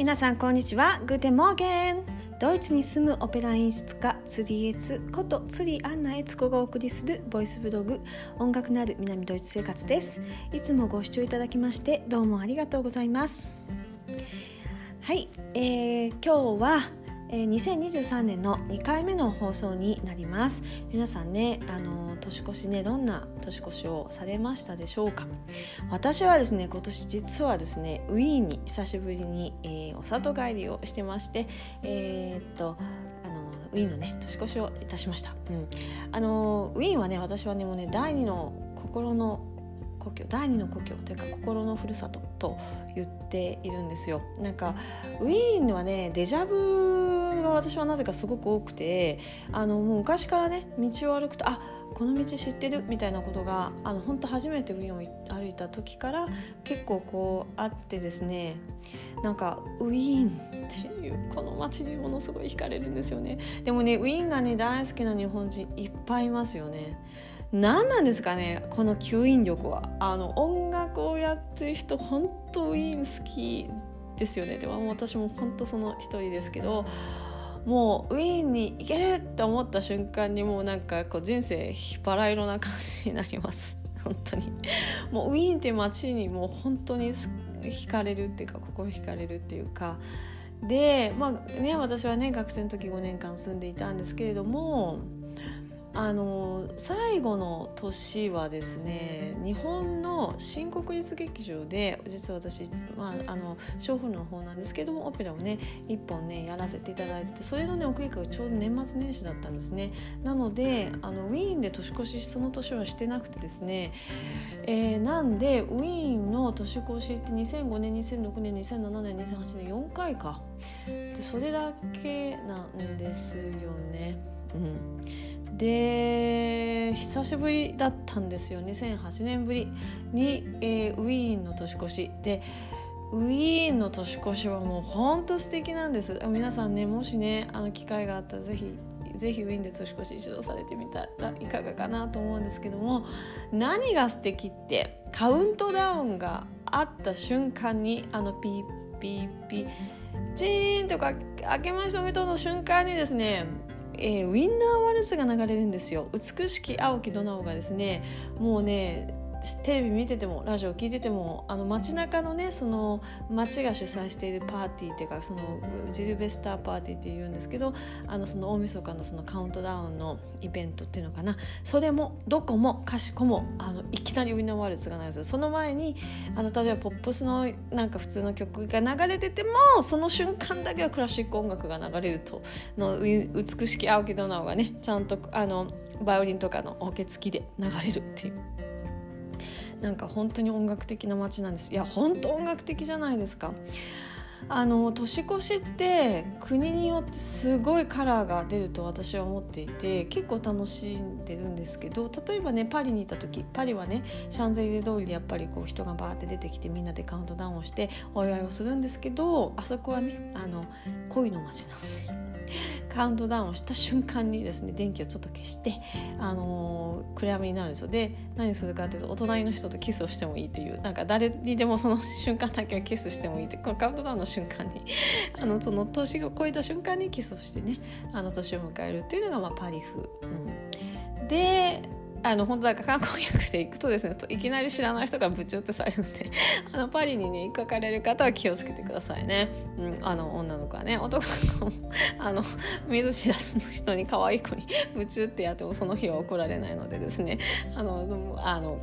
皆さんこんにちは。 Guten Morgen。ドイツに住むオペラ演出家釣りエツこと釣りアンナエツコがお送りするボイスブログ音楽のある南ドイツ生活です。いつもご視聴いただきましてどうもありがとうございます。はい、えー、今日はえ、2023年の2回目の放送になります。皆さんねあの年越しねどんな年越しをされましたでしょうか？私はですね今年実はですねウィーンに久しぶりに、えー、お里帰りをしてましてえー、っとあのウィーンのね年越しをいたしました、うん、あのウィーンはね私はねもうね第二の心の故郷第二の故郷というか心のふるさとと言っているんですよ。なんかウィーンはねデジャブが私はなぜかすごく多くてあのもう昔からね道を歩くとあこの道知ってるみたいなことがあの本当初めてウィーンを歩いた時から結構こうあってですねなんかウィーンっていうこの街にものすごい惹かれるんですよね。でもねウィーンがね大好きな日本人いっぱいいますよね。何なんですかねこの吸引力は。あの音楽をやってる人本当ウィーン好きですよね。でも私も本当その一人ですけどもうウィーンに行けるって思った瞬間にもうなんかこう人生バラ色な感じになります。本当に。もうウィーンって街にもう本当に惹かれるっていうか心惹かれるっていうか。でまあね私はね学生の時5年間住んでいたんですけれどもあの最後の年はですね日本の新国立劇場で実は私、まあ、あの娼婦の方なんですけどもオペラをね一本ねやらせていただいててそれのね送り会がちょうど年末年始だったんですね。なのであのウィーンで年越しその年はしてなくてですね、えー、なんでウィーンの年越しって2005年2006年2007年2008年4回かそれだけなんですよね。うん。で久しぶりだったんですよ2008年ぶりに、えー、ウィーンの年越し。でウィーンの年越しはもうほんと素敵なんです。皆さんねもしねあの機会があったらぜひぜひウィーンで年越し一度されてみたらいかがかなと思うんですけども何が素敵ってカウントダウンがあった瞬間にあのピーピーピーチーンとか開けましておめでとうの瞬間にですねえー、ウィンナーワルツが流れるんですよ。美しき青きドナオがですねもうねテレビ見ててもラジオ聞いててもあの街中のねその街が主催しているパーティーっていうかそのジルベスターパーティーっていうんですけどあのその大晦日のそのカウントダウンのイベントっていうのかな。それもどこもかしこもあのいきなりウィンナーワルツが流れてその前にあの例えばポップスのなんか普通の曲が流れててもその瞬間だけはクラシック音楽が流れると。の美しき青木ドナウがねちゃんとあのバイオリンとかのオケ付きで流れるっていう。なんか本当に音楽的な街なんですいや本当音楽的じゃないですかあの年越しって国によってすごいカラーが出ると私は思っていて結構楽しんでるんですけど例えばねパリにいた時パリはねシャンゼリゼ通りでやっぱりこう人がバーって出てきてみんなでカウントダウンをしてお祝いをするんですけどあそこはねあの恋の街なので。カウントダウンをした瞬間にですね電気をちょっと消して、あのー、暗闇になるんですよで何するかというとお隣の人とキスをしてもいいというなんか誰にでもその瞬間だけはキスしてもいいってこのカウントダウンの瞬間に あのその年を超えた瞬間にキスをしてねあの年を迎えるっていうのが、まあ、パリ風。うん、であの本当だから観光客で行くとですねいきなり知らない人がぶちゅってされるので あのパリにね行かれる方は気をつけてくださいね、うん、あの女の子はね男の子も あの見ず知らずの人に可愛い子にぶちゅってやってもその日は怒られないのでですね。あのあの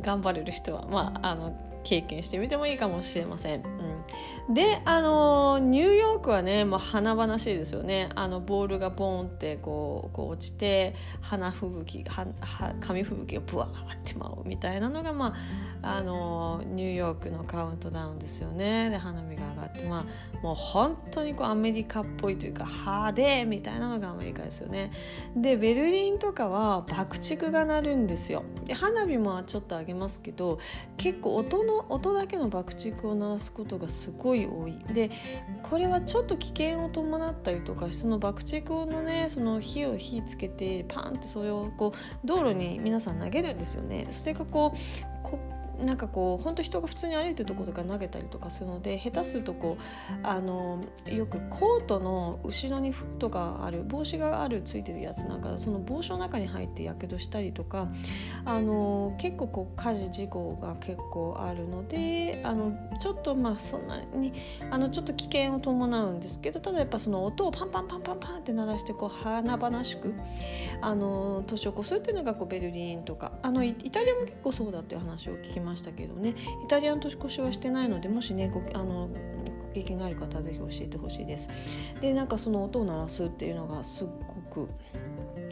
頑張れる人は、まあ、あの経験してみてもいいかもしれません。うん、であのニューヨークはね、まあ、華々しいですよねあのボールがボンってこうこう落ちて花吹雪はは紙吹雪がブワーって舞うみたいなのが、まあ、あのニューヨークのカウントダウンですよねで花火が上がって、まあ、もう本当にこうアメリカっぽいというか派手みたいなのがアメリカですよね。でベルリンとかは爆竹が鳴るんですよ。で花火もちょっと上げますけど結構音の音だけの爆竹を鳴らすことがすごい多いでこれはちょっと危険を伴ったりとかその爆竹のねその火を火つけてパンってそれをこう道路に皆さん投げるんですよね。それがこうこなんかこう本当人が普通に歩いてるところとか投げたりとかするので下手するとこうあのよくコートの後ろにフードがある帽子があるついてるやつなんかその帽子の中に入ってやけどしたりとかあの結構こう火事事故が結構あるのであのちょっとまあそんなにあのちょっと危険を伴うんですけどただやっぱその音をパンパンパンパンパンって鳴らしてこう華々しくあの年を越すっていうのがこうベルリンとかあのイタリアも結構そうだっていう話を聞きました。ましたけどねイタリアの年越しはしてないのでもしねごあのご経験がある方はぜひ教えてほしいです。でなんかその音を鳴らすっていうのがすっごく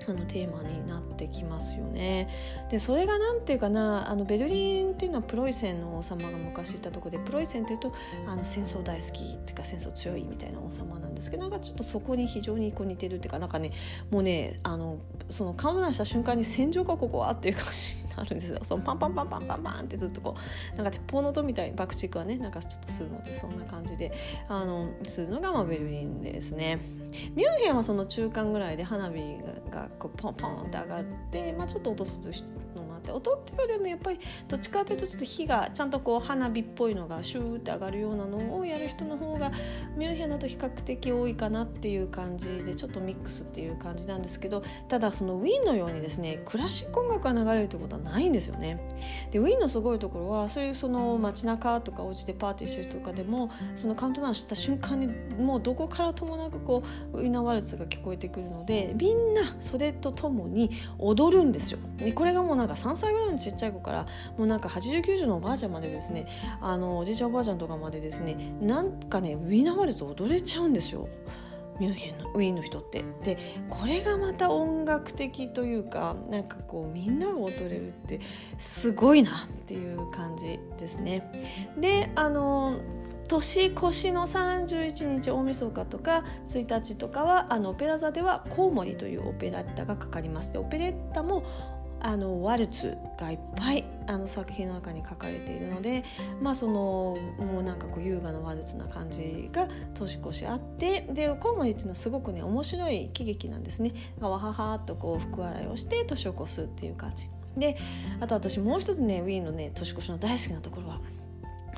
あのテーマになってきますよね。でそれが何て言うかなあのベルリンっていうのはプロイセンの王様が昔いたとこでプロイセンっていうとあの戦争大好きっていうか戦争強いみたいな王様なんですけどなんかちょっとそこに非常にこう似てるっていうかなんかねもうねあのそのカウントダウンした瞬間に戦場がここはっていう感じあるんですよ。そのパンパンパンパンパンパンってずっとこうなんか鉄砲の音みたいに爆竹はねなんかちょっとするのでそんな感じであのするのがまあベルリンですね。ミュンヘンはその中間ぐらいで花火がこうポンポンって上がって、まあ、ちょっと落とすのもって音っていうよりもやっぱりどっちかというとちょっと火がちゃんとこう花火っぽいのがシューって上がるようなのをやる人の方がミュンヘンだと比較的多いかなっていう感じでちょっとミックスっていう感じなんですけどただそのウィーンのようにですねクラシック音楽が流れるということはないんですよね。でウィーンのすごいところはそういうその街中とかお家でパーティーしてる人とかでもそのカウントダウンした瞬間にもうどこからともなくこうウィーナーワルツが聞こえてくるのでみんなそれとともに踊るんですよ。でこれがもうなんか3歳ぐらいのちっちゃい子からもうなんか8090のおばあちゃんまでですねあのおじいちゃんおばあちゃんとかまでですねなんかねウィーナーワルツ踊れちゃうんですよ。ミュンヘンのウィーンの人ってでこれがまた音楽的というかなんかこうみんなが踊れるってすごいなっていう感じですね。であの年越しの31日大晦日とか1日とかはあのオペラ座ではコウモリというオペラッタがかかりますでオペレッタもあのワルツがいっぱいあの作品の中に書かれているのでまあそのもうなんかこう優雅なワルツな感じが年越しあってでコウモリっていうのはすごくね面白い喜劇なんですね。わははっとこう福笑いをして年を越すっていう感じ。であと私もう一つねウィーンのね年越しの大好きなところは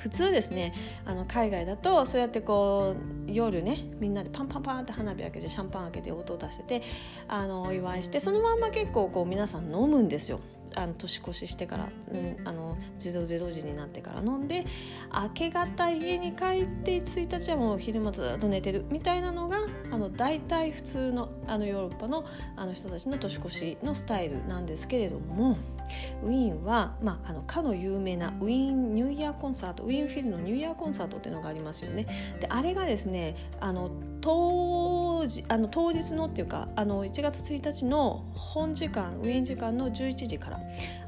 普通ですねあの海外だとそうやってこう夜ねみんなでパンパンパンって花火開けてシャンパン開けて音を出しててあのお祝いしてそのまんま結構こう皆さん飲むんですよ。あの年越ししてから、うん、あの0 0時になってから飲んで明け方家に帰って1日はもう昼間ずっと寝てるみたいなのがあの大体普通のあのヨーロッパのあの人たちの年越しのスタイルなんですけれどもウィーンは、まあ、あのかの有名なウィーンニューイヤーコンサートウィーンフィルのニューイヤーコンサートっていうのがありますよね。であれがですねあの当時あの当日のっていうかあの1月1日の本時間ウィーン時間の11時から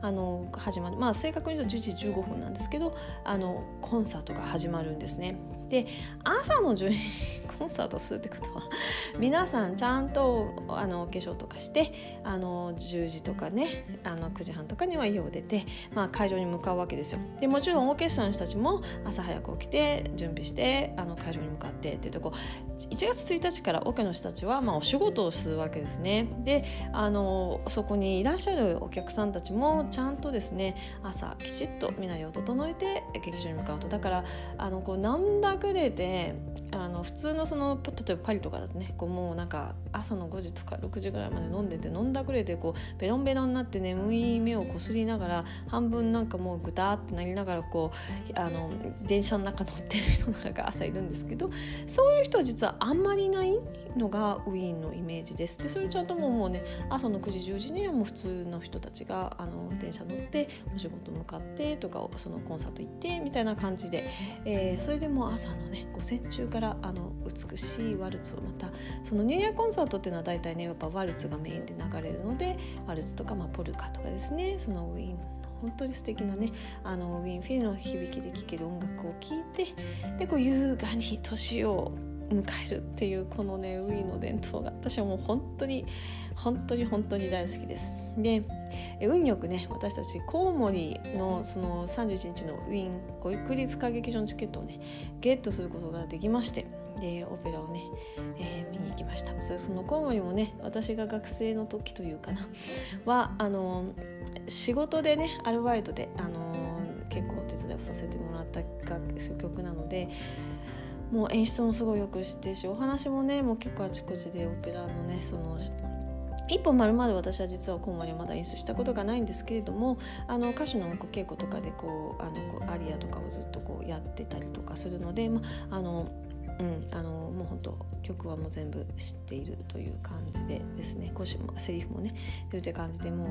あの始まるまあ正確に言うと11時15分なんですけどあのコンサートが始まるんですね。で朝の12時コンサートするってことは 皆さんちゃんとあのお化粧とかしてあの10時とかねあの9時半とかには家を出て、まあ、会場に向かうわけですよ。でもちろんオーケストラの人たちも朝早く起きて準備してあの会場に向かってっていうとこ1月1日からオケの人たちは、まあ、お仕事をするわけですね。であのそこにいらっしゃるお客さんたちもちゃんとですね朝きちっと身なりを整えて劇場に向かうと。だからあのこうなんだくれてあの普通のその例えばパリとかだとねこうもうなんか朝の5時とか6時ぐらいまで飲んでて飲んだくれてこうベロンベロンになって眠い目をこすりながら半分なんかもうぐたってなりながらこうあの電車の中乗ってる人なんか朝いるんですけどそういう人は実はあんまりいないのがウィーンのイメージです。でそれちゃんともうもうね朝の9時10時にはもう普通の人たちがあの電車乗ってお仕事向かってとかそのコンサート行ってみたいな感じで、えー、それでも朝のね午前中からあの美しいワルツをまたそのニューイヤーコンサートっていうのは大体ねやっぱワルツがメインで流れるのでワルツとか、まあ、ポルカとかですねそのウィーン本当に素敵なねあのウィンフィルの響きで聴ける音楽を聴いてでこう優雅に年を迎えるっていうこのねウィーの伝統が私はもう本当に本当に本当に大好きです。で運よくね私たちコウモリのその31日のウィーン国立歌劇場のチケットをねゲットすることができましてでオペラをね、えー、見に行きましたそそのコウモリもね私が学生の時というかなはあの仕事でねアルバイトであの結構でさせてもらった曲なのでもう演出もすごいよく知ってしお話もねもう結構あちこちでオペラのねその一本丸々私は実はコンマにまだ演出したことがないんですけれどもあの歌手の稽古とかでこうあのこうアリアとかをずっとこうやってたりとかするので、まあのうん、あのもう本当曲はもう全部知っているという感じでですね講師もセリフもね言う感じでもう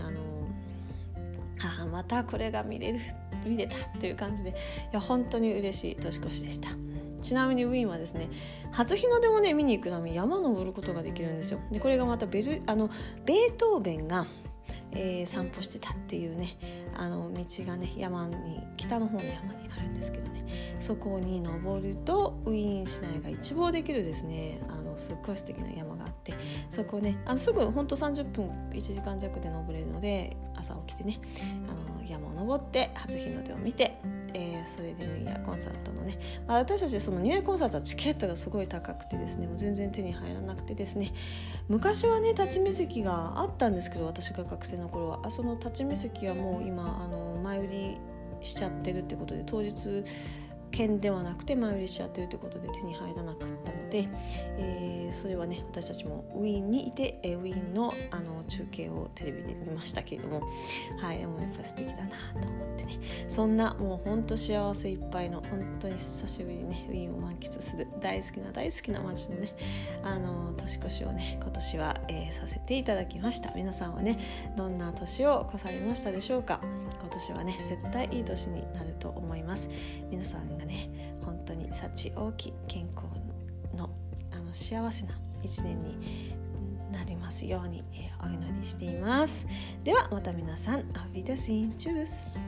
あの母またこれが見れる見れたという感じでいや本当に嬉しい年越しでした。ちなみにウィーンはですね初日の出もね見に行くために山登ることができるんですよ。でこれがまたベルあのベートーベンがえー、散歩してたっていうねあの道がね山に北の方の山にあるんですけどね。そこに登るとウィーン市内が一望できるですねあのすっごい素敵な山があってそこねあのすぐほんと30分1時間弱で登れるので朝起きてねあの山を登って初日の出を見てえー、それでニューイヤーコンサートのね、まあ、私たちそのニューイヤーコンサートはチケットがすごい高くてですねもう全然手に入らなくてですね昔はね立ち見席があったんですけど私が学生の頃は。あその立ち見席はもう今あの前売りしちゃってるってことで当日券ではなくて前売りしちゃってるということで手に入らなかったので、えー、それはね私たちもウィーンにいて、えー、ウィーンのあの中継をテレビで見ましたけれどもはいでもやっぱ素敵だなと思ってね。そんなもうほんと幸せいっぱいの本当に久しぶりにねウィーンを満喫する大好きな大好きな街のねあの年越しをね今年は、えー、させていただきました。皆さんはねどんな年を越されましたでしょうか？今年はね絶対いい年になると思います。皆さんがね本当に幸多き健康のあの幸せな一年になりますように、え、お祈りしています。ではまた皆さんアフィダシンチュース。